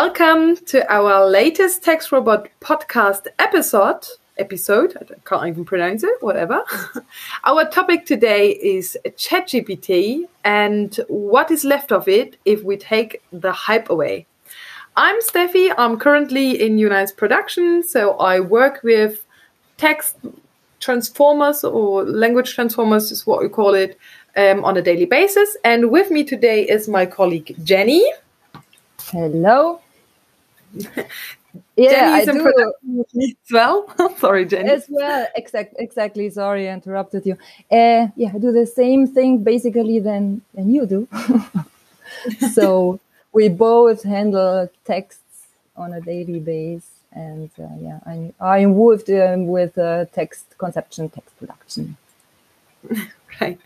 welcome to our latest Text Robot podcast episode. Episode, I can't even pronounce it, whatever. our topic today is ChatGPT and what is left of it if we take the hype away. I'm Steffi. I'm currently in Unice Production, so I work with text transformers or language transformers, is what we call it, um, on a daily basis. And with me today is my colleague Jenny. Hello. Yeah, Jenny's I do. as well. Sorry, Jenny. As well, exact, exactly. Sorry, I interrupted you. Uh, yeah, I do the same thing basically than than you do. so we both handle texts on a daily basis, and uh, yeah, I I involved um, with uh, text conception, text production. right.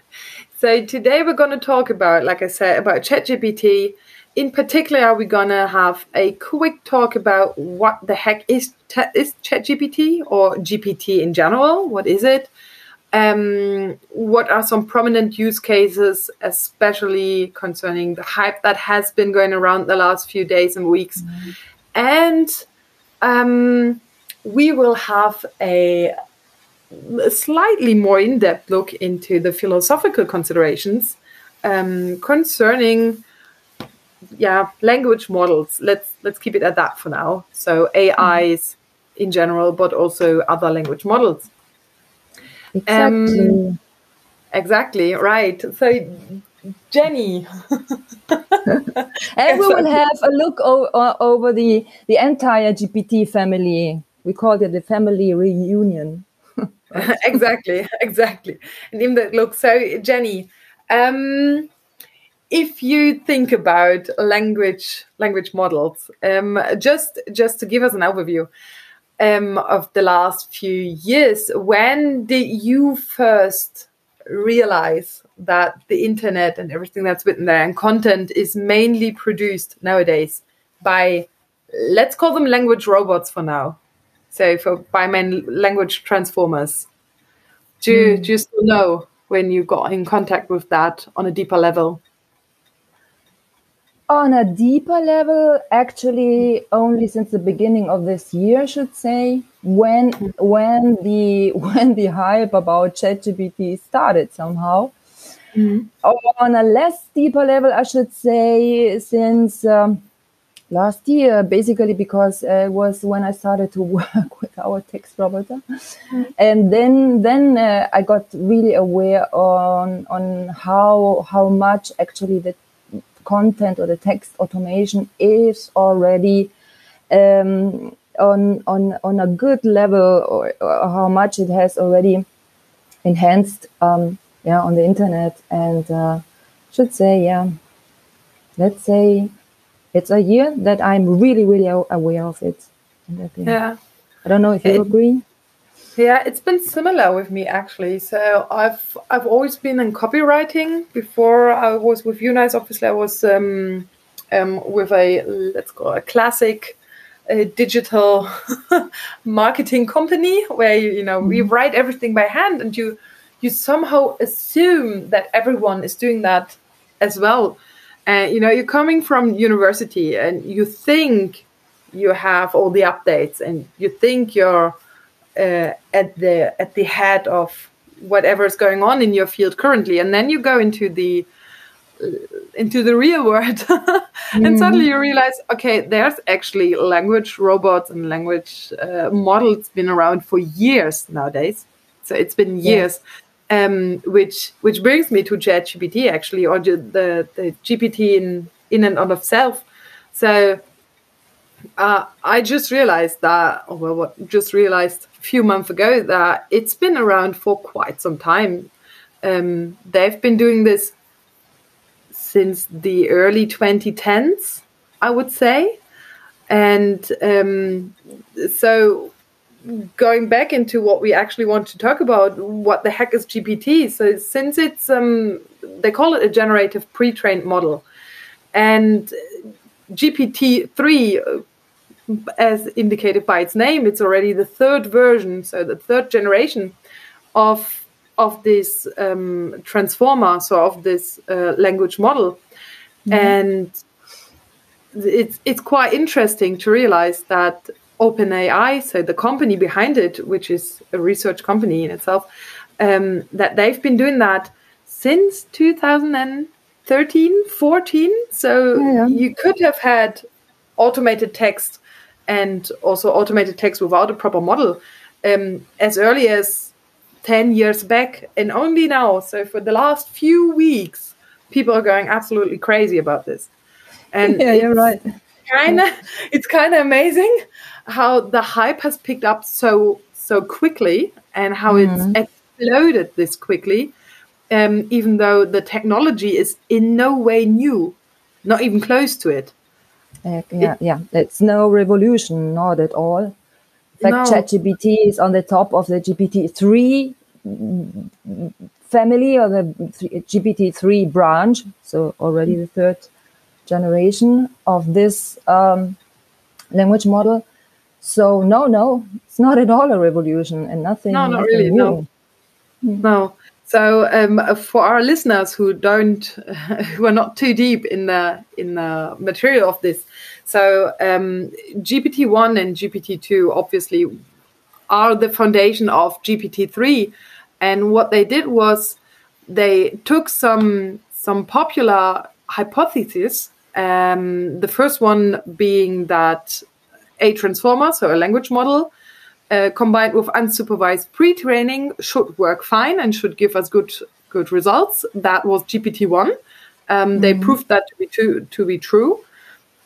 So today we're going to talk about, like I said, about ChatGPT in particular, are we gonna have a quick talk about what the heck is is ChatGPT or GPT in general? What is it? Um, what are some prominent use cases, especially concerning the hype that has been going around the last few days and weeks? Mm-hmm. And um, we will have a, a slightly more in depth look into the philosophical considerations um, concerning yeah language models. Let's let's keep it at that for now. So ais in general but also other language models. Exactly. Um, exactly right. So jenny. And we will have a look o- over the the entire gpt family. We call it the family reunion. Exactly exactly. And in the look. So jenny um if you think about language language models, um, just just to give us an overview um, of the last few years, when did you first realize that the internet and everything that's written there and content is mainly produced nowadays by let's call them language robots for now. So for by main language transformers. Do, mm. do you still know when you got in contact with that on a deeper level? On a deeper level actually only since the beginning of this year I should say when when the when the hype about ChatGPT started somehow mm-hmm. on a less deeper level I should say since um, last year basically because uh, it was when I started to work with our text robot mm-hmm. and then then uh, I got really aware on on how how much actually the content or the text automation is already um, on on on a good level or, or, how much it has already enhanced um, yeah on the internet. And uh, should say yeah let's say it's a year that I'm really really aware of it. Yeah. I don't know if you it, agree yeah, it's been similar with me actually. So I've I've always been in copywriting. Before I was with Unice, obviously I was um, um, with a let's call it a classic uh, digital marketing company where you, you know mm-hmm. we write everything by hand and you you somehow assume that everyone is doing that as well. And uh, you know you're coming from university and you think you have all the updates and you think you're uh, at the at the head of whatever is going on in your field currently, and then you go into the uh, into the real world and mm. suddenly you realize okay there's actually language robots and language uh, models been around for years nowadays so it's been years yeah. um, which which brings me to ChatGPT actually or the the GPT in in and of itself so uh, I just realized that, well, what just realized few months ago that it's been around for quite some time. Um, they've been doing this since the early 2010s, I would say. And um, so, going back into what we actually want to talk about, what the heck is GPT? So, since it's, um, they call it a generative pre trained model. And GPT 3 as indicated by its name, it's already the third version, so the third generation of of this um, transformer, so of this uh, language model, mm-hmm. and it's it's quite interesting to realize that OpenAI, so the company behind it, which is a research company in itself, um, that they've been doing that since 2013, 14. So Yeah. you could have had automated text and also automated text without a proper model um, as early as 10 years back and only now. So for the last few weeks, people are going absolutely crazy about this. And Yeah, you're right. kind of it's kind of amazing how the hype has picked up so so quickly and how it's exploded this quickly um, even though the technology is in no way new not even close to it Uh, yeah, yeah. It's no revolution, not at all. In fact, No. ChatGPT is on the top of the GPT-3 family or the GPT-3 branch, so already the third generation of this um, language model. So no, no, it's not at all a revolution and nothing. No, not really, new. no. No. So um, for our listeners who don't, who are not too deep in the in the material of this, so um, GPT one and GPT two obviously are the foundation of GPT three, and what they did was they took some some popular hypotheses. Um, the first one being that a transformer, so a language model, uh, combined with unsupervised pre-training should work fine and should give us good good results. That was GPT one. Um, They proved that to be true, to be true,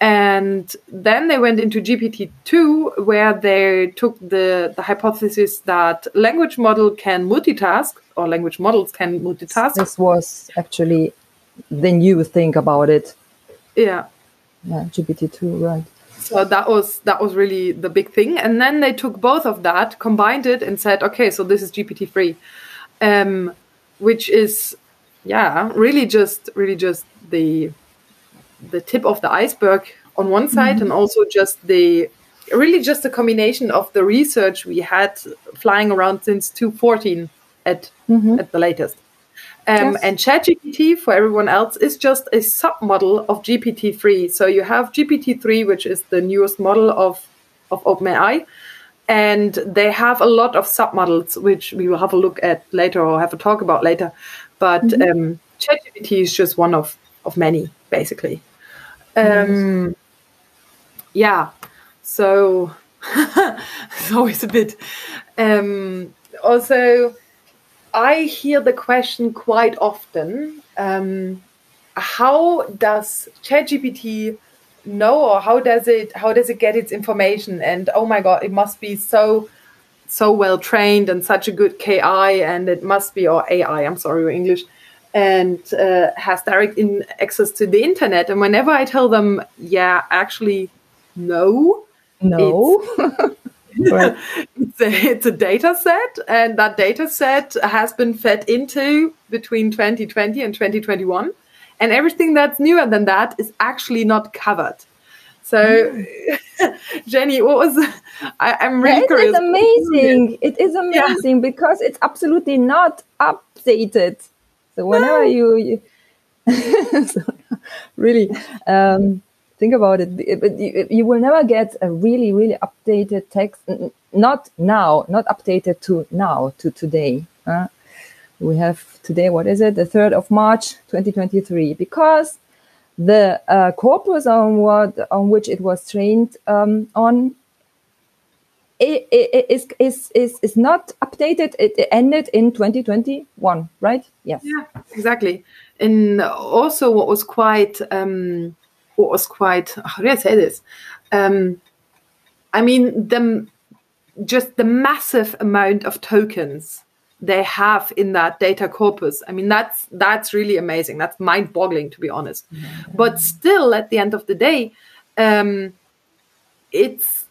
and then they went into GPT two, where they took the the hypothesis that language model can multitask or language models can multitask. This was actually the new thing about it. Yeah. Yeah, GPT-2, right. So that was that was really the big thing, and then they took both of that, combined it, and said, okay, so this is GPT three, um, which is yeah, really just really just the the tip of the iceberg on one side, and also just the really just a combination of the research we had flying around since 2014 at at the latest. Um, Yes. And ChatGPT for everyone else is just a submodel of GPT-3. So you have GPT-3, which is the newest model of of OpenAI, and they have a lot of submodels, which we will have a look at later or have a talk about later. But um, ChatGPT is just one of of many, basically. Um, yeah. So it's always a bit. Um, also, I hear the question quite often um, how does ChatGPT know or how does it how does it get its information? And oh my god it must be so so well trained and such a good ki and it must be or ai i'm sorry english and uh, has direct in access to the internet. And whenever i tell them yeah actually no No. it's a, data set, and that data set has been fed into between 2020 and 2021. And everything that's newer than that is actually not covered. So, Jenny, what was I, I'm really Yeah, it curious. is amazing. It is amazing because it's absolutely not updated. So whenever you, you so, really um, think about it, but you, you will never get a really, really updated text. Not now, not updated to now, to today. huh? we have today, what is it? The 3rd of March, 2023, because the uh, corpus on what on which it was trained um, on i- i- is, is, is, is not updated. It it ended in 2021, right? Yes. Yeah, exactly. And also, what was quite, um, what was quite, how do I say this? Um, I mean, the just the massive amount of tokens they have in that data corpus. I mean, that's that's really amazing. That's mind-boggling, to be honest. But still, at the end of the day, um, it's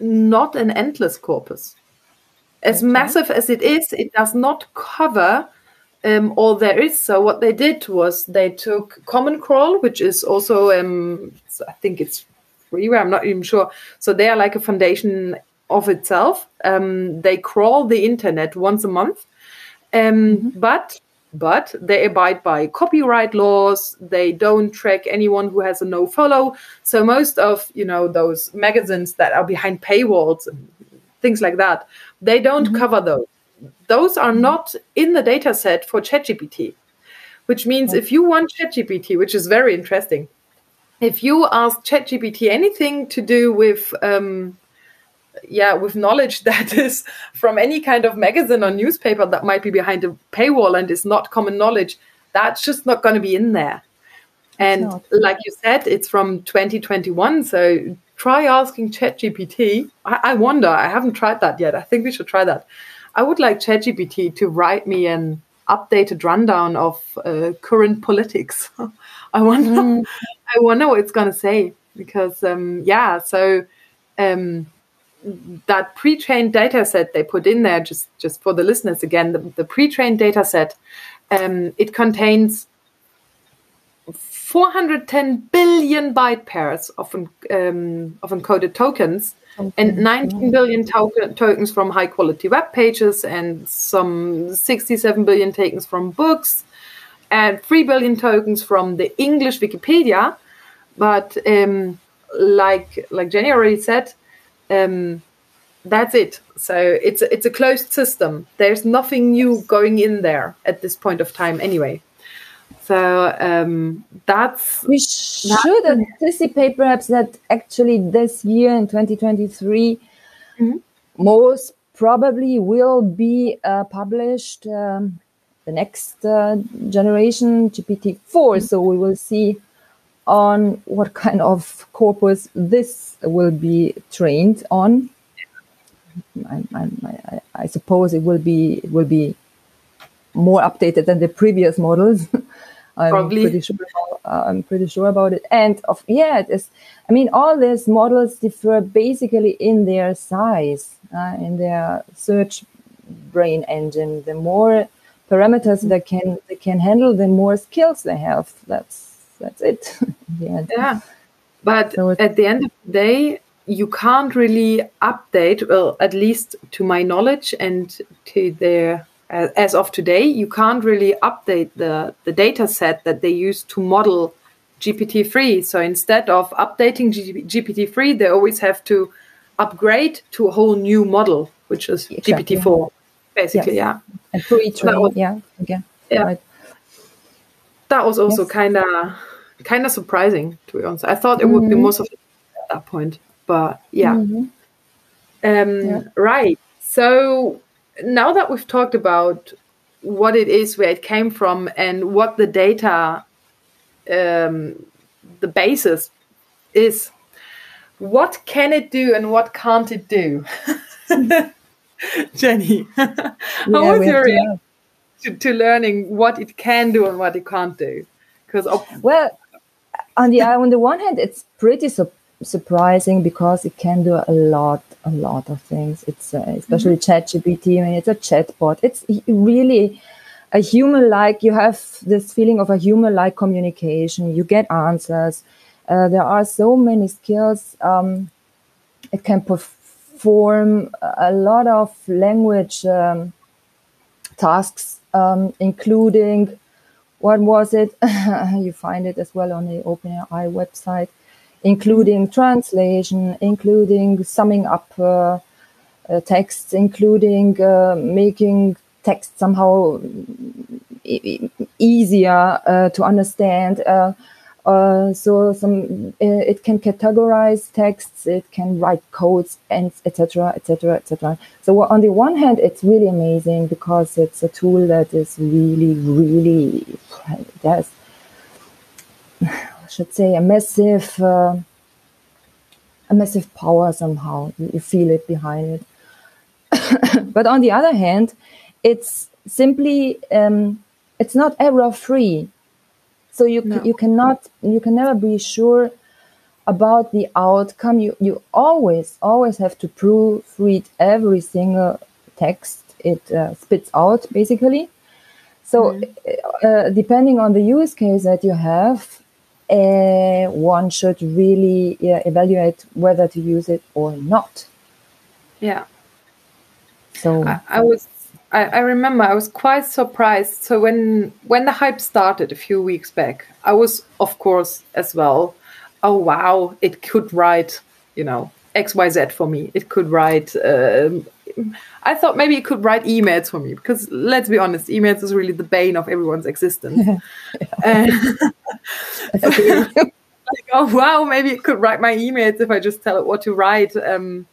not an endless corpus as massive as it is, it does not cover um, all there is. So what they did was they took Common Crawl, which is also um, I think it's freeware. I'm not even sure. So they are like a foundation of itself. Um, they crawl the internet once a month, um, but but they abide by copyright laws. They don't track anyone who has a no follow. So most of you know those magazines that are behind paywalls and things like that, they don't mm-hmm. cover those. Those are not in the data set for ChatGPT, which means if you want ChatGPT, which is very interesting, if you ask ChatGPT anything to do with um, yeah, with knowledge that is from any kind of magazine or newspaper that might be behind a paywall and is not common knowledge, that's just not going to be in there. And like you said, it's from 2021. So try asking ChatGPT. I, I wonder, I haven't tried that yet. I think we should try that. I would like ChatGPT to write me an updated rundown of uh, current politics. I wonder, mm. I wonder what it's going to say because, um, yeah, so um, that pre-trained data set they put in there, just just for the listeners again, the, the pre-trained data set, um, it contains 410 billion byte pairs of, um, of encoded tokens. And 19 billion to- tokens from high quality web pages and some 67 billion tokens from books and 3 billion tokens from the English Wikipedia. But um, like like Jenny already said, um, that's it. So it's it's a closed system. There's nothing new going in there at this point of time, anyway. So um, that's we should that's, anticipate perhaps that actually this year in 2023, mm-hmm. most probably will be uh, published um, the next uh, generation GPT-4. Mm-hmm. So we will see on what kind of corpus this will be trained on. I, I, I, suppose it will be it will be more updated than the previous models. I'm Probably. pretty sure. Uh, I'm pretty sure about it. And of yeah, it is. I mean, all these models differ basically in their size, uh, in their search brain engine. The more parameters mm-hmm. they can they can handle, the more skills they have. That's that's it. yeah. But so at the end of the day, you can't really update, well, at least to my knowledge and to their, as of today, you can't really update the, the data set that they use to model GPT-3. So instead of updating GPT-3, they always have to upgrade to a whole new model, which is exactly. GPT-4, basically, yes. yeah. And pre-train, yeah, again. Yeah. Right. That was also yes. kind of kind of surprising, to be honest. I thought it mm-hmm. would be mm-hmm. more of at that point, but yeah. Mm-hmm. Um, yeah. Right. So now that we've talked about what it is, where it came from, and what the data, um, the basis is, what can it do and what can't it do? Jenny, how yeah, was your reaction to, to learning what it can do and what it can't do? Because well, on the on the one hand, it's pretty su- surprising because it can do a lot, a lot of things. It's uh, especially mm-hmm. ChatGPT. I mean, it's a chatbot. It's really a human-like. You have this feeling of a human-like communication. You get answers. Uh, there are so many skills. Um, it can perform a lot of language um, tasks, um, including what was it? you find it as well on the OpenAI website, including translation, including summing up uh, uh, texts, including uh, making text somehow e- easier uh, to understand. Uh, uh, so some it can categorize texts, it can write codes, and etc. etc. etc. So on the one hand, it's really amazing because it's a tool that is really, really I should say a massive uh, a massive power somehow. You feel it behind it. but on the other hand, it's simply um, it's not error free so you no. you cannot you can never be sure about the outcome. You you always always have to proofread every single text it uh, spits out basically. So mm. uh, depending on the use case that you have, uh, one should really evaluate whether to use it or not. Yeah. So I, I was I, I remember I was quite surprised. So when when the hype started a few weeks back, I was of course as well. Oh wow, it could write, you know, X Y Z for me. It could write. Um, I thought maybe it could write emails for me because let's be honest, emails is really the bane of everyone's existence. and, like, oh wow, maybe it could write my emails if I just tell it what to write. Um,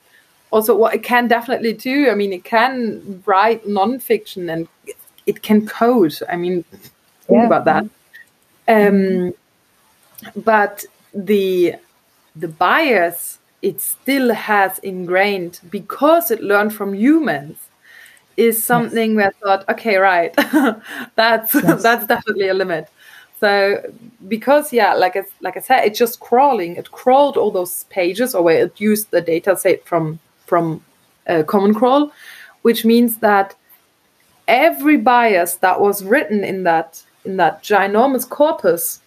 also, what it can definitely do, I mean, it can write nonfiction and it can code. I mean, think yeah. about that. Um, but the the bias it still has ingrained because it learned from humans is something yes. where I thought, okay, right, that's yes. that's definitely a limit. So because yeah, like I, like I said, it's just crawling. It crawled all those pages, or where it used the data set from from uh, Common Crawl, which means that every bias that was written in that in that ginormous corpus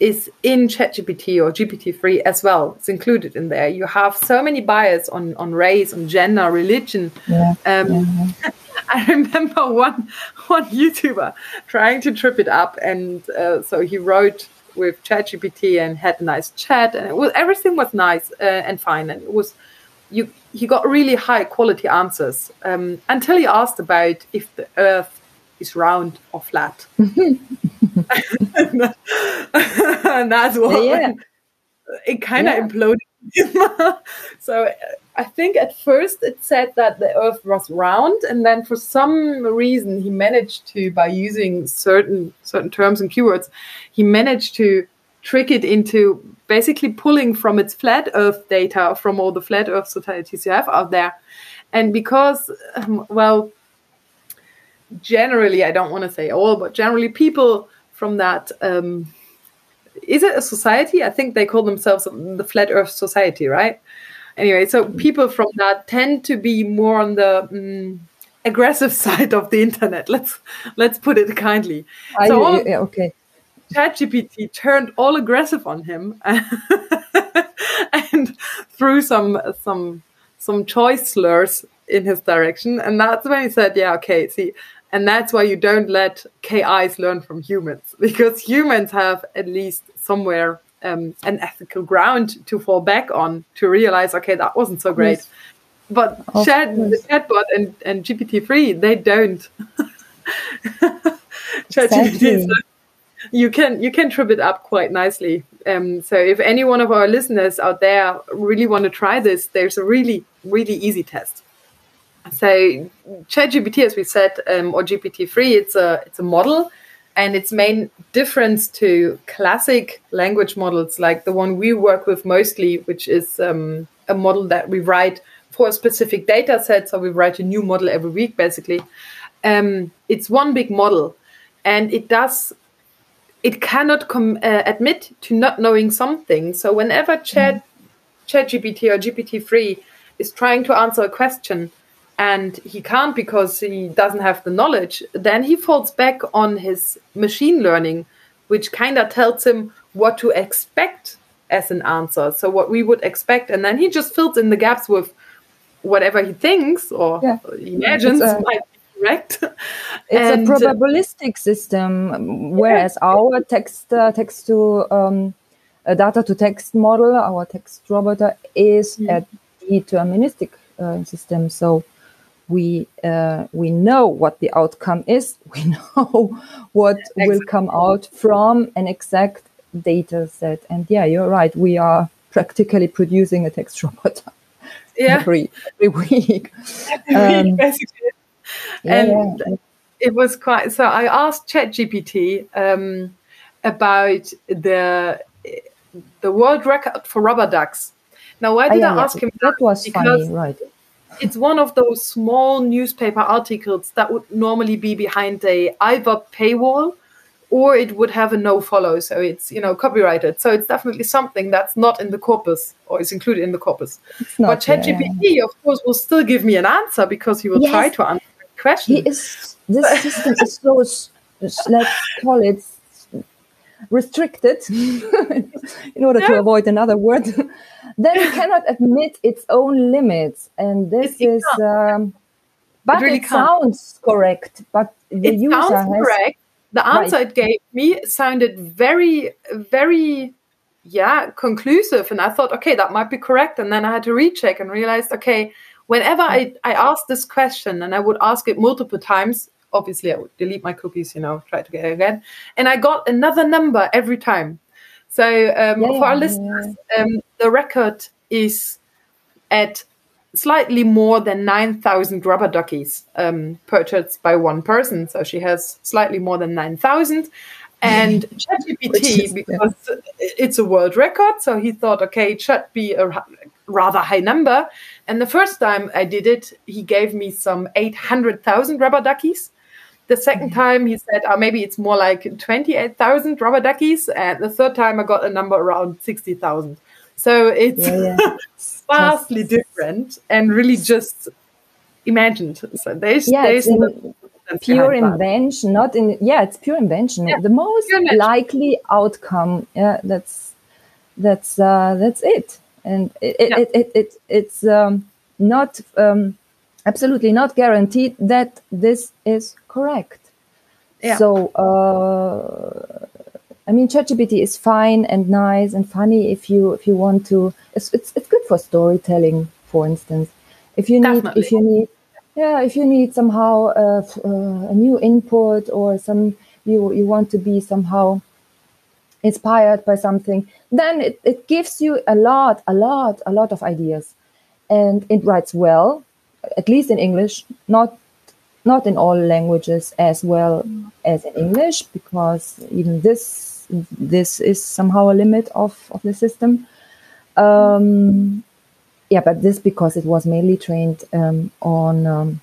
is in ChatGPT or GPT-3 as well. It's included in there. You have so many bias on on race, on gender, religion. Yeah. Um, yeah. I remember one one YouTuber trying to trip it up, and uh, so he wrote with ChatGPT and had a nice chat, and it was everything was nice uh, and fine, and it was you. He got really high quality answers um, until he asked about if the Earth is round or flat. and that's what yeah. it kind of yeah. imploded. so I think at first it said that the Earth was round, and then for some reason he managed to, by using certain certain terms and keywords, he managed to trick it into basically pulling from its flat Earth data from all the flat Earth societies you have out there, and because um, well generally, I don't want to say all, but generally, people from that um, is it a society? I think they call themselves the Flat Earth Society, right? Anyway, so people from that tend to be more on the um, aggressive side of the internet. Let's let's put it kindly. I, so all, yeah, okay. ChatGPT turned all aggressive on him and threw some some some choice slurs in his direction, and that's when he said, "Yeah, okay, see, and that's why you don't let KIs learn from humans, because humans have at least somewhere um, an ethical ground to fall back on to realize, okay, that wasn't so great. Yes. But chat, the chatbot and, and GPT-3, they don't. exactly. you can you can trip it up quite nicely. Um, so if any one of our listeners out there really want to try this, there's a really really easy test. So ChatGPT, as we said, um, or GPT-3, it's a it's a model, and its main difference to classic language models like the one we work with mostly, which is um, a model that we write for a specific data set. So we write a new model every week, basically. Um, it's one big model, and it does it cannot com- uh, admit to not knowing something. So whenever Chat mm. ChatGPT or GPT-3 is trying to answer a question and he can't because he doesn't have the knowledge, then he falls back on his machine learning, which kind of tells him what to expect as an answer. So, what we would expect, and then he just fills in the gaps with whatever he thinks or yeah. imagines might be correct. It's and, a uh, probabilistic system, whereas yeah. our text uh, text to um, data to text model, our text robot, is mm. a deterministic uh, system. So we uh, we know what the outcome is. We know what exactly. will come out from an exact data set. And yeah you're right. We are practically producing a text robot yeah. every, every week. Um, and yeah. it was quite so i asked chatgpt um, about the the world record for rubber ducks. Now why did oh, i ask him that, that? was because funny right it's one of those small newspaper articles that would normally be behind a either paywall or it would have a no follow so it's you know copyrighted so it's definitely something that's not in the corpus or is included in the corpus but ChatGPT yeah. of course will still give me an answer because he will yes. try to answer the question he is this system is so let's call it restricted in order yeah. to avoid another word then it cannot admit its own limits and this is um, but really it sounds correct. But the it user sounds has correct. The answer it gave me sounded very, very, yeah, conclusive. And I thought, okay, that might be correct. And then I had to recheck and realized, okay, whenever I, I asked this question and I would ask it multiple times, obviously I would delete my cookies, you know, try to get it again. And I got another number every time. So um, Yeah, for our yeah, listeners, um, the record is at slightly more than 9,000 rubber duckies um, purchased by one person. So she has slightly more than 9,000. And ChatGPT, yeah. because it's a world record, so he thought, okay, it should be a rather high number. And the first time I did it, he gave me some 800,000 rubber duckies. The second Mm-hmm. time he said, oh, maybe it's more like 28,000 rubber duckies. And the third time I got a number around 60,000. So it's Yeah, yeah. vastly different and really just imagined. So there's, Yeah, there's in- no pure behind that. invention, not in yeah, it's pure invention. Yeah, the most invention. likely outcome. Yeah, that's that's uh, that's it. And it it, it, it, it it's um, not um, absolutely not guaranteed that this is correct. Yeah. So uh, I mean, ChatGPT is fine and nice and funny if you if you want to. It's it's, it's good for storytelling, for instance. If you need Definitely. if you need yeah if you need somehow uh, uh, a new input or some you you want to be somehow inspired by something then it, it gives you a lot a lot a lot of ideas and it writes well at least in english not not in all languages as well as in english because even this this is somehow a limit of of the system. Um yeah but this because it was mainly trained um, on um,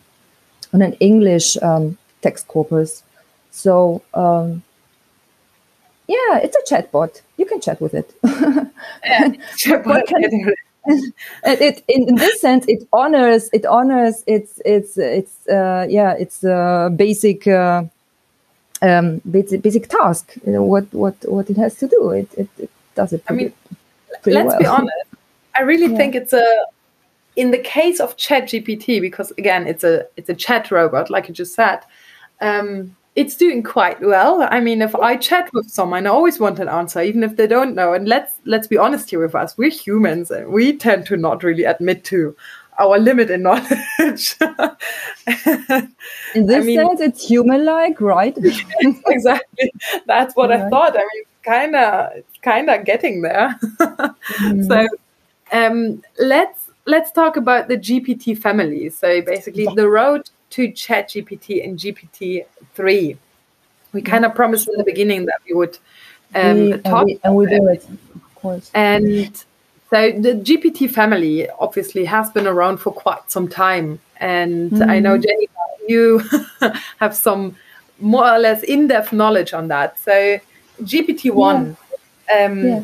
on an english um, text corpus. So um, yeah it's a chatbot. You can chat with it. What can- and it in, in this sense it honors it honors its its its uh, yeah its uh, basic uh, um, basic basic task you know what what what it has to do it it, it does it I mean, pretty, pretty let's well be honest. I really Yeah. think it's a in the case of ChatGPT because again it's a it's a chat robot like you just said. Um, it's doing quite well. I mean, if I chat with someone, I always want an answer, even if they don't know. And let's let's be honest here with us. We're humans, and we tend to not really admit to our limit in knowledge. in this mean- sense it's human like right exactly. That's what I thought. I mean, kind of, kind of getting there. Mm-hmm. So, um, let's let's talk about the GPT family. So basically, the road to ChatGPT and GPT three. We kind of promised in the beginning that we would um, we, and, talk we, and we do it of course and so the GPT family obviously has been around for quite some time. And I know, Jenny, you have some more or less in depth knowledge on that. So, GPT-1 um, Yeah.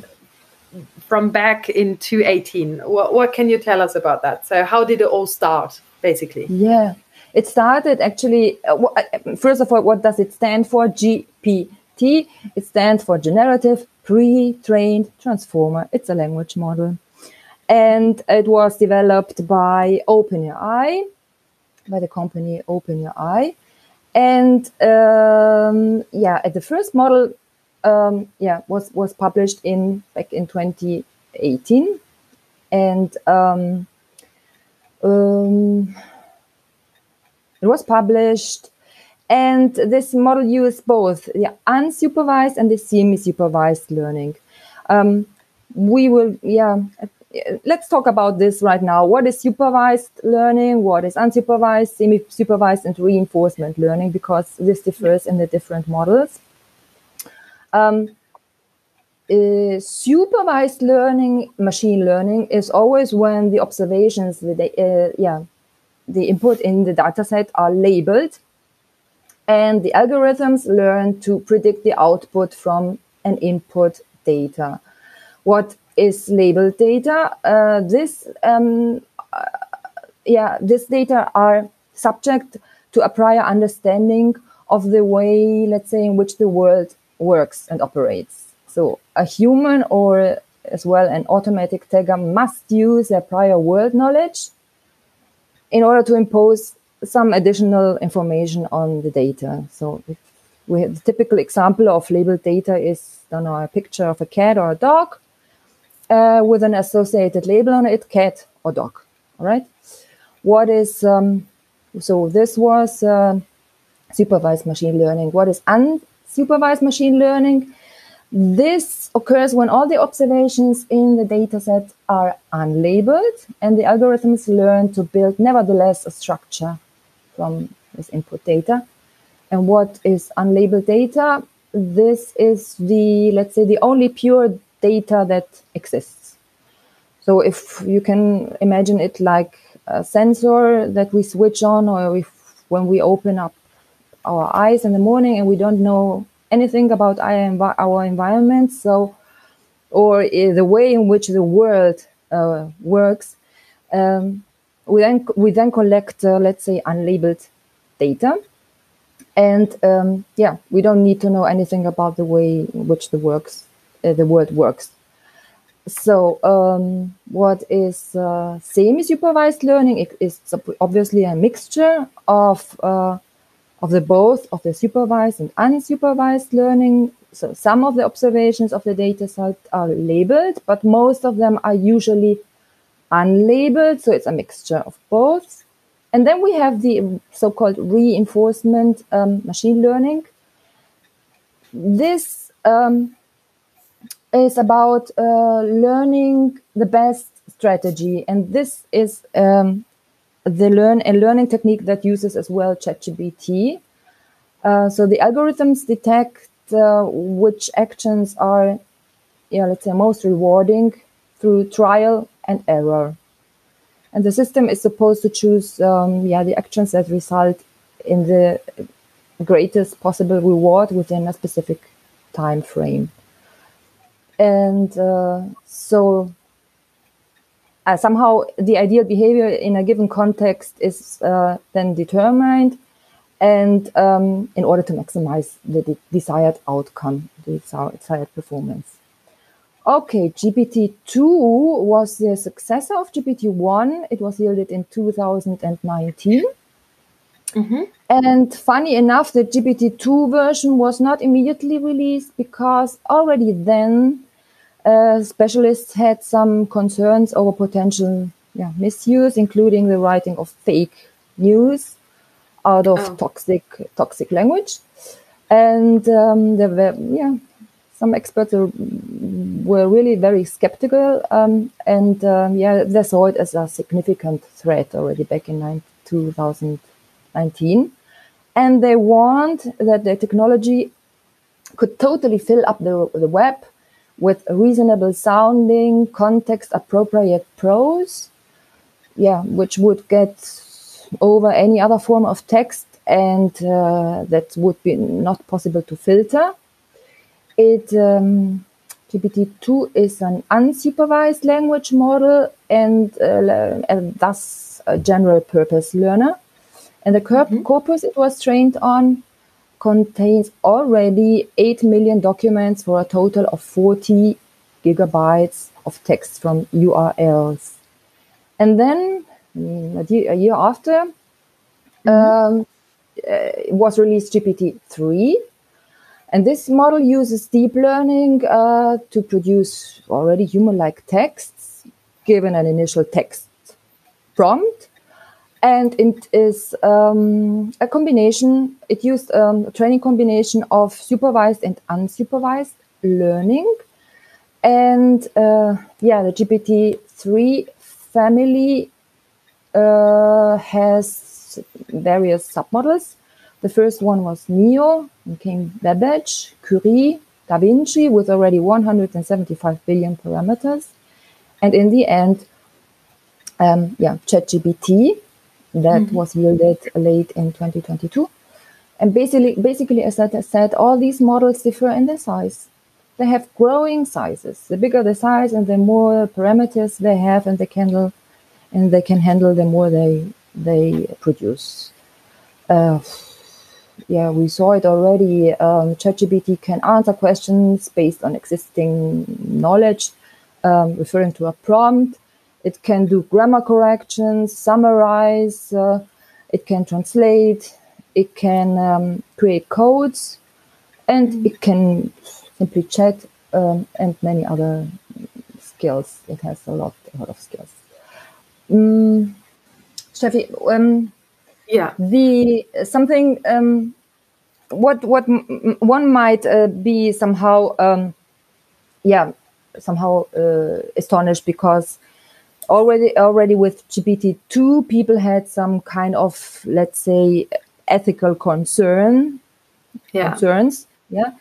from back in 2018, what, what can you tell us about that? So, how did it all start, basically? Yeah, it started actually. Uh, uh, first of all, what does it stand for? GPT. It stands for Generative Pre-trained Transformer. It's a language model, and it was developed by OpenAI, by the company OpenAI, and um, yeah, at the first model, um, yeah, was was published in back in 2018, and um, um, it was published, and this model used both the unsupervised and the semi-supervised learning. Um, we will, yeah. Let's talk about this right now. What is supervised learning? What is unsupervised, semi-supervised, and reinforcement learning? Because this differs in the different models. Um, uh, supervised learning, machine learning, is always when the observations, the uh, yeah, the input in the dataset are labeled, and the algorithms learn to predict the output from an input data. What is labeled data? Uh, this, um, uh, yeah, this data are subject to a prior understanding of the way, let's say, in which the world works and operates. So a human or as well an automatic tagger must use their prior world knowledge in order to impose some additional information on the data. So we have the typical example of labeled data is I don't know, a picture of a cat or a dog uh, with an associated label on it, cat or dog. All right. What is um, so? This was uh, supervised machine learning. What is unsupervised machine learning? This occurs when all the observations in the dataset are unlabeled and the algorithms learn to build nevertheless a structure from this input data. And what is unlabeled data? This is the, let's say, the only pure data that exists. So if you can imagine it like a sensor that we switch on or if when we open up our eyes in the morning and we don't know anything about our, our environment. So, or the way in which the world uh, works. Um, we then we then collect, uh, let's say, unlabeled data, and um, yeah, we don't need to know anything about the way in which the works uh, the world works. So, um, what is uh, semi-supervised learning? It is obviously a mixture of uh, of the both of the supervised and unsupervised learning. So some of the observations of the data set are labeled, but most of them are usually unlabeled. So it's a mixture of both. And then we have the so-called reinforcement um, machine learning. This um, is about uh, learning the best strategy, and this is um, the learn a learning technique that uses as well ChatGPT. Uh, so the algorithms detect which actions are, yeah, let's say, most rewarding through trial and error, and the system is supposed to choose, um, yeah, the actions that result in the greatest possible reward within a specific time frame. And uh, so uh, somehow the ideal behavior in a given context is uh, then determined and um, in order to maximize the de desired outcome, the desired performance. Okay, GPT-2 was the successor of GPT-1. It was yielded in 2019. Mm-hmm. And funny enough, the GPT-2 version was not immediately released because already then uh, specialists had some concerns over potential yeah, misuse, including the writing of fake news out of oh. toxic toxic language. And um, there were yeah, some experts were, were really very skeptical, um, and um, yeah, they saw it as a significant threat already back in 2019. And they warned that the technology could totally fill up the, the web with reasonable sounding, context appropriate prose, yeah, which would get over any other form of text and uh, that would be not possible to filter. It um, GPT-2 is an unsupervised language model and, uh, and thus a general purpose learner. And the mm-hmm. corpus it was trained on contains already 8 million documents for a total of 40 gigabytes of text from URLs. And then mm, a year after, mm-hmm. um, uh, was released GPT-3. And this model uses deep learning uh, to produce already human-like texts, given an initial text prompt and it is um, a combination. It used um, a training combination of supervised and unsupervised learning, and uh, yeah, the GPT three family uh, has various submodels. The first one was Neo, and came Babbage, Curie, Da Vinci with already 175 billion parameters, and in the end, um, yeah, ChatGPT that mm-hmm. was yielded late in 2022. And basically, basically, as I said, all these models differ in their size. They have growing sizes. The bigger the size and the more parameters they have, and they can and they can handle, the more they they produce. Uh, yeah, we saw it already. Um, ChatGPT can answer questions based on existing knowledge, um, referring to a prompt. It can do grammar corrections, summarize, uh, it can translate, it can um, create codes, and it can simply chat um, and many other skills. It has a lot, a lot of skills. Mm, Steffi, um, yeah, the something um, what what one might uh, be somehow um, yeah somehow uh, astonished because already already with GPT-2 people had some kind of let's say ethical concern yeah. concerns yeah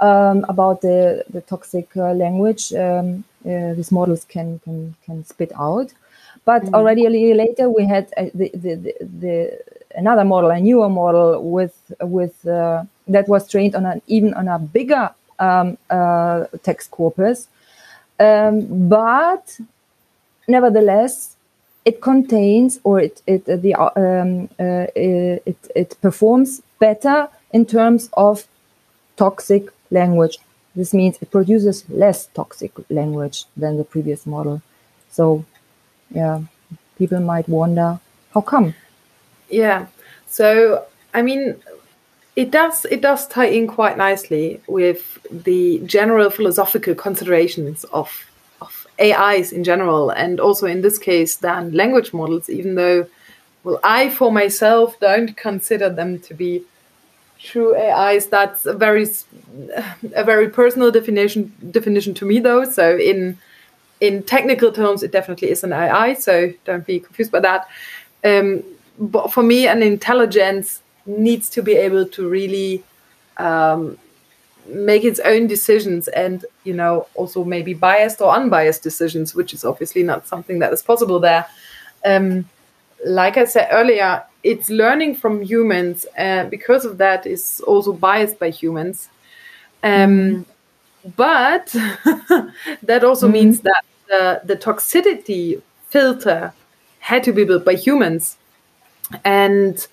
um, about the the toxic uh, language um, uh, these models can can can spit out but mm. already a year later we had uh, the, the, the, the another model a newer model with with uh, that was trained on an even on a bigger um, uh, text corpus um, but nevertheless, it contains or it it uh, the um, uh, it it performs better in terms of toxic language. This means it produces less toxic language than the previous model. So, yeah, people might wonder how come. Yeah. So, I mean, it does it does tie in quite nicely with the general philosophical considerations of of AIs in general, and also in this case, then language models. Even though, well, I for myself don't consider them to be true AIs. That's a very a very personal definition definition to me, though. So in in technical terms, it definitely is an AI. So don't be confused by that. Um, but for me, an intelligence needs to be able to really um, make its own decisions and you know also maybe biased or unbiased decisions which is obviously not something that is possible there um, like i said earlier it's learning from humans and uh, because of that is also biased by humans um, but that also mm-hmm. means that the, the toxicity filter had to be built by humans and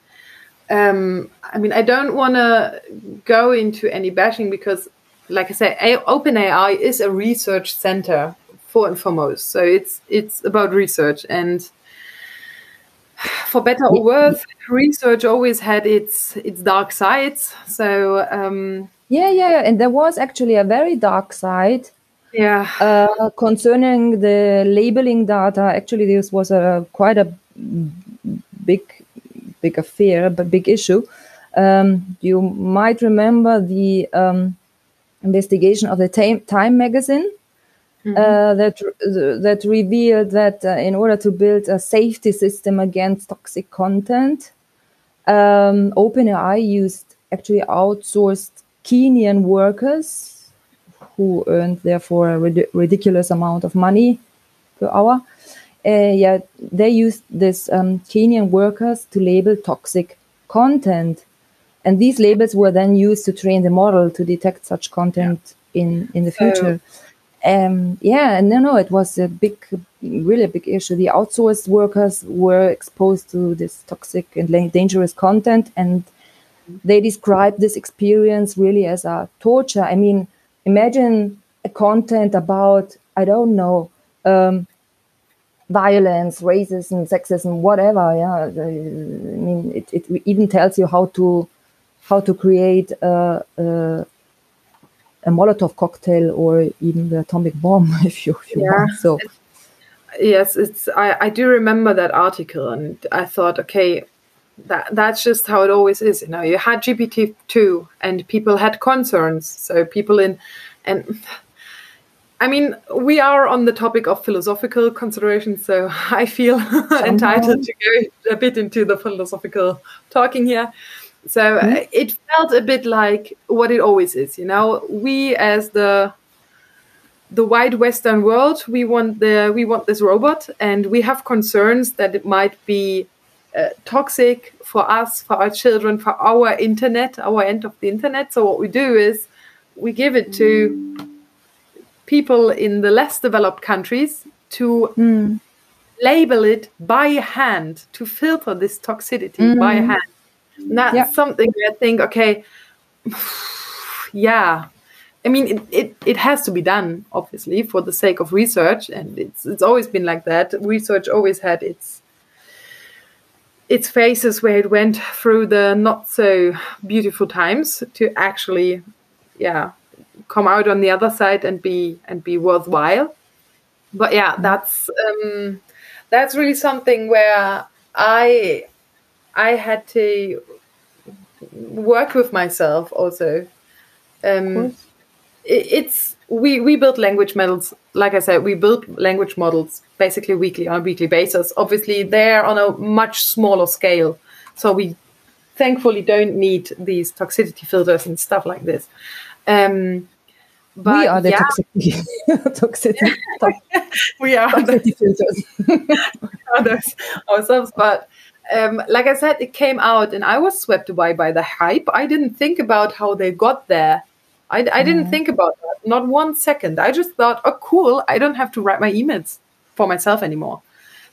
um, I mean, I don't want to go into any bashing because, like I say, OpenAI is a research center for and foremost. So it's it's about research, and for better or worse, research always had its its dark sides. So um, yeah, yeah, and there was actually a very dark side. Yeah, uh, concerning the labeling data. Actually, this was a quite a big big affair, but big issue. Um, you might remember the um, investigation of the Time, Time magazine mm-hmm. uh, that that revealed that uh, in order to build a safety system against toxic content, um, OpenAI used actually outsourced Kenyan workers who earned therefore a rid- ridiculous amount of money per hour uh, yeah, they used this um, Kenyan workers to label toxic content, and these labels were then used to train the model to detect such content yeah. in in the future. So, um, yeah, and no, no, it was a big, really big issue. The outsourced workers were exposed to this toxic and dangerous content, and they describe this experience really as a torture. I mean, imagine a content about I don't know. Um, violence, racism, sexism, whatever. Yeah, I mean, it, it even tells you how to how to create a, a, a Molotov cocktail or even the atomic bomb if you, if you yeah. want. So. Yes, it's. I, I do remember that article, and I thought, okay, that that's just how it always is. You know, you had GPT two, and people had concerns. So people in, and I mean, we are on the topic of philosophical considerations, so I feel entitled to go a bit into the philosophical talking here. So mm-hmm. it felt a bit like what it always is, you know. We as the the wide Western world, we want the we want this robot, and we have concerns that it might be uh, toxic for us, for our children, for our internet, our end of the internet. So what we do is we give it to people in the less developed countries to mm. label it by hand, to filter this toxicity mm. by hand. And that's yeah. something I think, okay, yeah. I mean, it, it, it has to be done, obviously, for the sake of research. And it's, it's always been like that. Research always had its its phases where it went through the not so beautiful times to actually, yeah, come out on the other side and be and be worthwhile. But yeah, that's um, that's really something where I I had to work with myself also. Um, it, it's we we build language models. Like I said, we build language models basically weekly on a weekly basis. Obviously, they're on a much smaller scale, so we thankfully don't need these toxicity filters and stuff like this. Um, but we are the yeah. toxicity, toxicity, we are toxicity filters. others ourselves, but um, like I said, it came out and I was swept away by the hype. I didn't think about how they got there. I, I didn't mm. think about that, not one second. I just thought, oh, cool, I don't have to write my emails for myself anymore.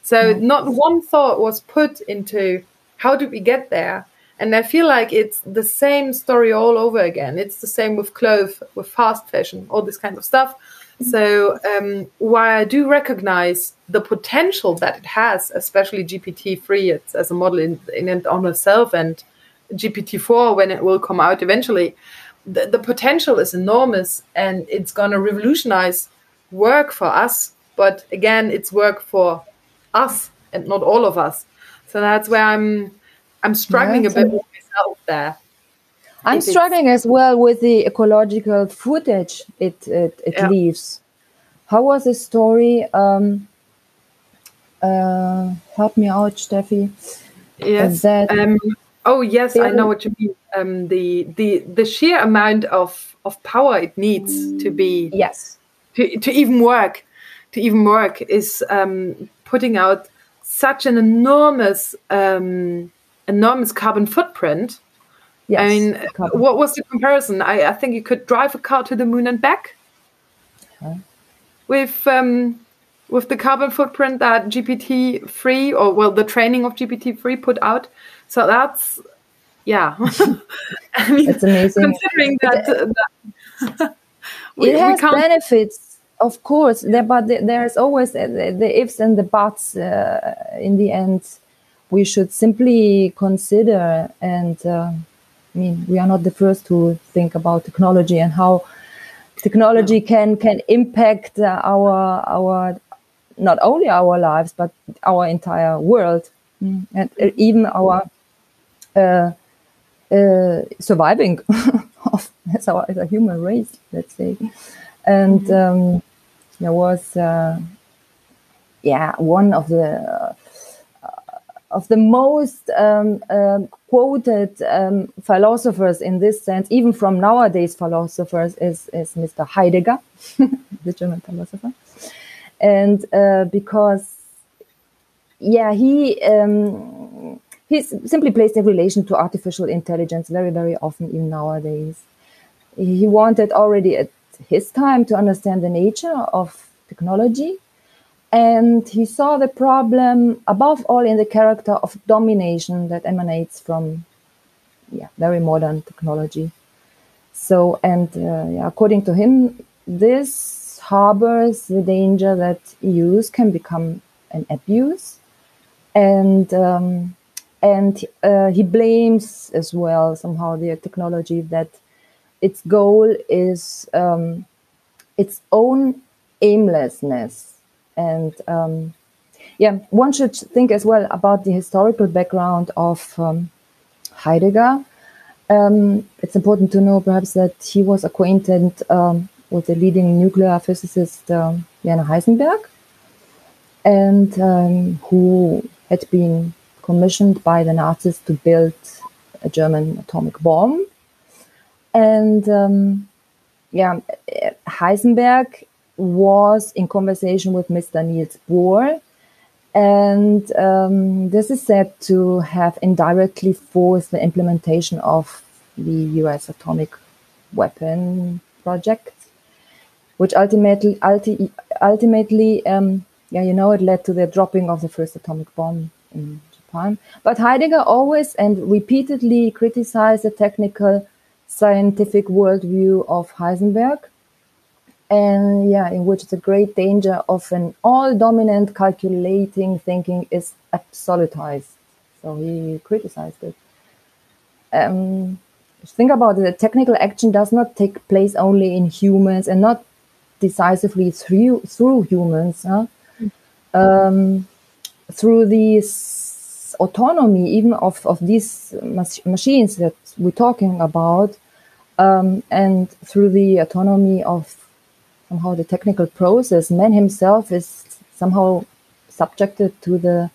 So not one thought was put into how did we get there? And I feel like it's the same story all over again. It's the same with clothes, with fast fashion, all this kind of stuff. So um, while I do recognize the potential that it has, especially GPT three, as a model in, in and on itself, and GPT four when it will come out eventually, the, the potential is enormous, and it's going to revolutionize work for us. But again, it's work for us and not all of us. So that's where I'm I'm struggling yeah, a bit with myself there. I'm struggling as well with the ecological footage it it, it yeah. leaves. How was the story? Um, uh, help me out, Steffi. Yes. That um, oh yes, I know what you mean. Um, the the the sheer amount of of power it needs to be yes to to even work to even work is um, putting out such an enormous um, enormous carbon footprint Yes. I mean, what was the comparison? I, I, think you could drive a car to the moon and back with um, with the carbon footprint that GPT three or well the training of GPT three put out. So that's yeah, I mean, it's amazing. Considering that, uh, that we, it has benefits, of course, there, but there's always the, the, ifs and the buts. Uh, in the end, we should simply consider and. Uh, I mean, we are not the first to think about technology and how technology can can impact uh, our our not only our lives but our entire world mm. and uh, even our uh, uh, surviving of as, our, as a human race, let's say. And mm-hmm. um, there was, uh, yeah, one of the of the most um, um, quoted um, philosophers in this sense, even from nowadays philosophers, is, is Mr. Heidegger, the German philosopher. And uh, because, yeah, he um, he's simply placed in relation to artificial intelligence very, very often, even nowadays. He wanted already at his time to understand the nature of technology and he saw the problem above all in the character of domination that emanates from yeah, very modern technology. So, and uh, yeah, according to him, this harbors the danger that use can become an abuse. And um, and uh, he blames as well somehow the technology that its goal is um, its own aimlessness and um, yeah, one should think as well about the historical background of um, Heidegger. Um, it's important to know perhaps that he was acquainted um, with the leading nuclear physicist um, Werner Heisenberg, and who had been commissioned by the Nazis to build a German atomic bomb. And um, yeah, Heisenberg was in conversation with Mr. Niels Bohr. And um, this is said to have indirectly forced the implementation of the US atomic weapon project, which ultimately, ulti- ultimately, um, yeah, you know, it led to the dropping of the first atomic bomb in Japan. But Heidegger always and repeatedly criticized the technical scientific worldview of Heisenberg and yeah, in which the great danger of an all dominant calculating thinking is absolutized So he criticized it. Um, think about it. The technical action does not take place only in humans and not decisively through through humans. Huh? Um, through this autonomy, even of, of these mach- machines that we're talking about, um, and through the autonomy of somehow the technical process, man himself is somehow subjected to the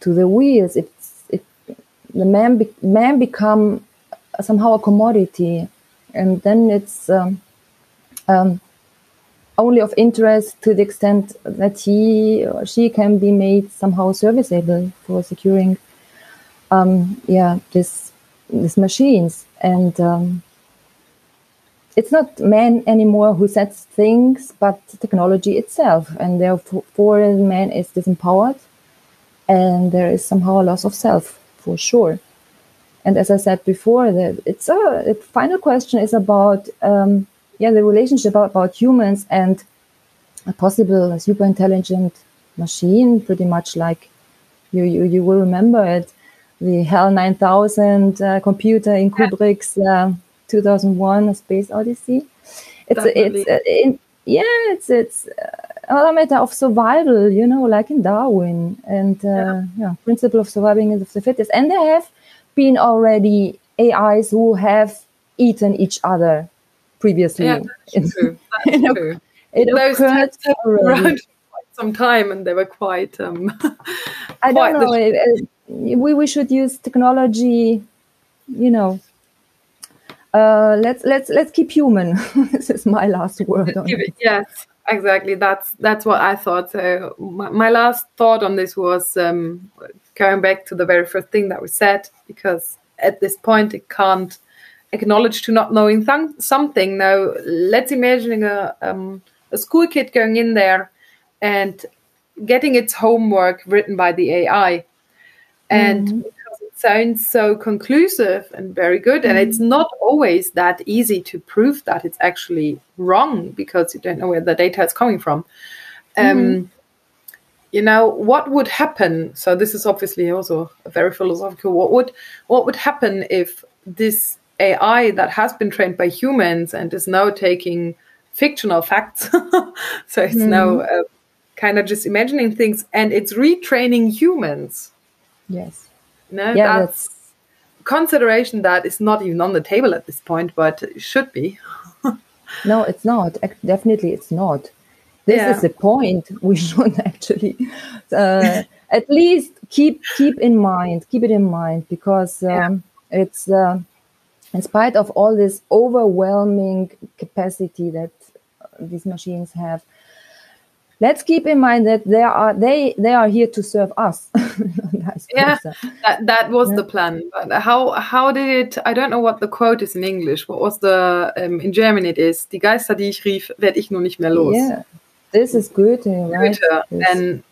to the wheels. It's it the man be, man become somehow a commodity, and then it's um, um, only of interest to the extent that he or she can be made somehow serviceable for securing um, yeah this these machines. And um, it's not man anymore who sets things but technology itself. And therefore man is disempowered and there is somehow a loss of self for sure. And as i said before that it's a the final question is about um, yeah the relationship about, humans and a possible super intelligent machine pretty much like you you, you will remember it the HAL 9000 uh, computer in kubrick's uh, 2001 a space odyssey it's Definitely. it's uh, in, yeah it's it's a matter of survival you know like in darwin and uh, yeah. yeah principle of surviving is of the fittest and there have been already ais who have eaten each other previously yeah, that's true. That's true. It Those occurred around quite some time, and they were quite. Um, I don't know. We we should use technology. You know, uh, let's let's let's keep human. this is my last word. Yes, exactly. That's that's what I thought. So my, my last thought on this was um, going back to the very first thing that we said, because at this point it can't acknowledge to not knowing th- something. Now let's imagine a um, a school kid going in there and getting its homework written by the AI. And mm-hmm. because it sounds so conclusive and very good, mm-hmm. and it's not always that easy to prove that it's actually wrong because you don't know where the data is coming from. Um, mm-hmm. You know what would happen? So this is obviously also a very philosophical. What would what would happen if this AI that has been trained by humans and is now taking fictional facts. so it's mm. now uh, kind of just imagining things and it's retraining humans. Yes. No, yeah, that's, that's, consideration that is not even on the table at this point, but it should be. no, it's not. Definitely, it's not. This yeah. is the point. We should actually uh, at least keep keep in mind, keep it in mind, because um, yeah. it's. Uh, in spite of all this overwhelming capacity that these machines have let's keep in mind that they are they they are here to serve us. Yeah that, that was yeah. the plan. But how how did it i don't know what the quote is in english. What was the um, in german it is die geister die ich rief werde ich nur nicht mehr los. Yeah. This is Goethe, right? Goethe. and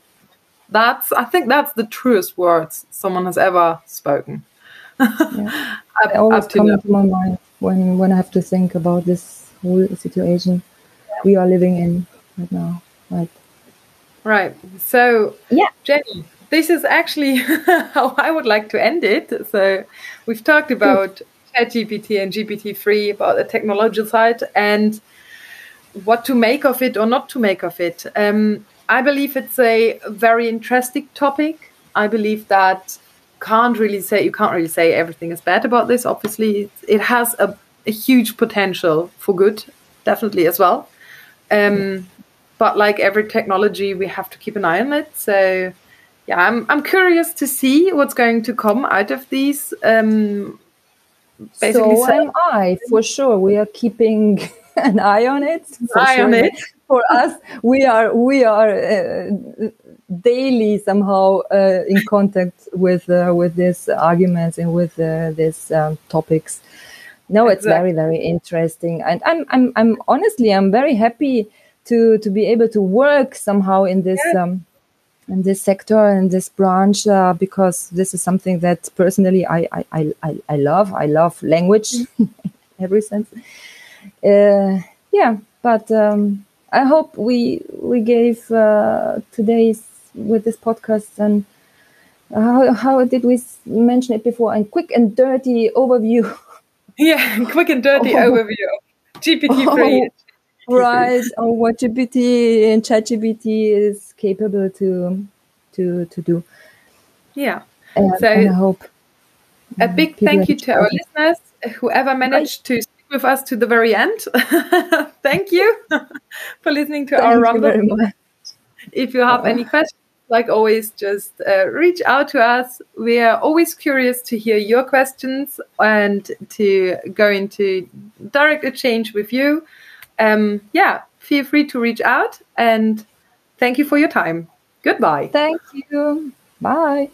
that's i think that's the truest words someone has ever spoken yeah. up, always come to my mind when when i have to think about this whole situation we are living in right now. Right. Right. So, yeah, Jenny, this is actually how I would like to end it. So, we've talked about ChatGPT and GPT-3, about the technological side, and what to make of it or not to make of it. Um, I believe it's a very interesting topic. I believe that can't really say you can't really say everything is bad about this. Obviously, it has a, a huge potential for good, definitely as well. Um, but like every technology, we have to keep an eye on it. So yeah, I'm I'm curious to see what's going to come out of these. Um, basically, so am I for sure. We are keeping an eye on it. eye sure. on it. For us, we are we are uh, daily somehow uh, in contact with uh, with these arguments and with uh, these um, topics no it's very very interesting and i'm i'm i'm honestly i'm very happy to to be able to work somehow in this yeah. um in this sector in this branch uh, because this is something that personally I I, I, I love. I love language mm. every sense. Uh, yeah, but um, I hope we we gave uh, today's with this podcast and how, how did we mention it before? And quick and dirty overview. Yeah, quick and dirty oh. overview of GPT oh, three. Oh, right, on what GPT and ChatGPT is capable to to to do. Yeah. And, so and I hope a mm, big thank you to our listeners, whoever managed to stick with us to the very end. thank you for listening to thank our rumble. If you have uh, any questions like always, just uh, reach out to us. We are always curious to hear your questions and to go into direct exchange with you. Um, yeah, feel free to reach out and thank you for your time. Goodbye. Thank you. Bye.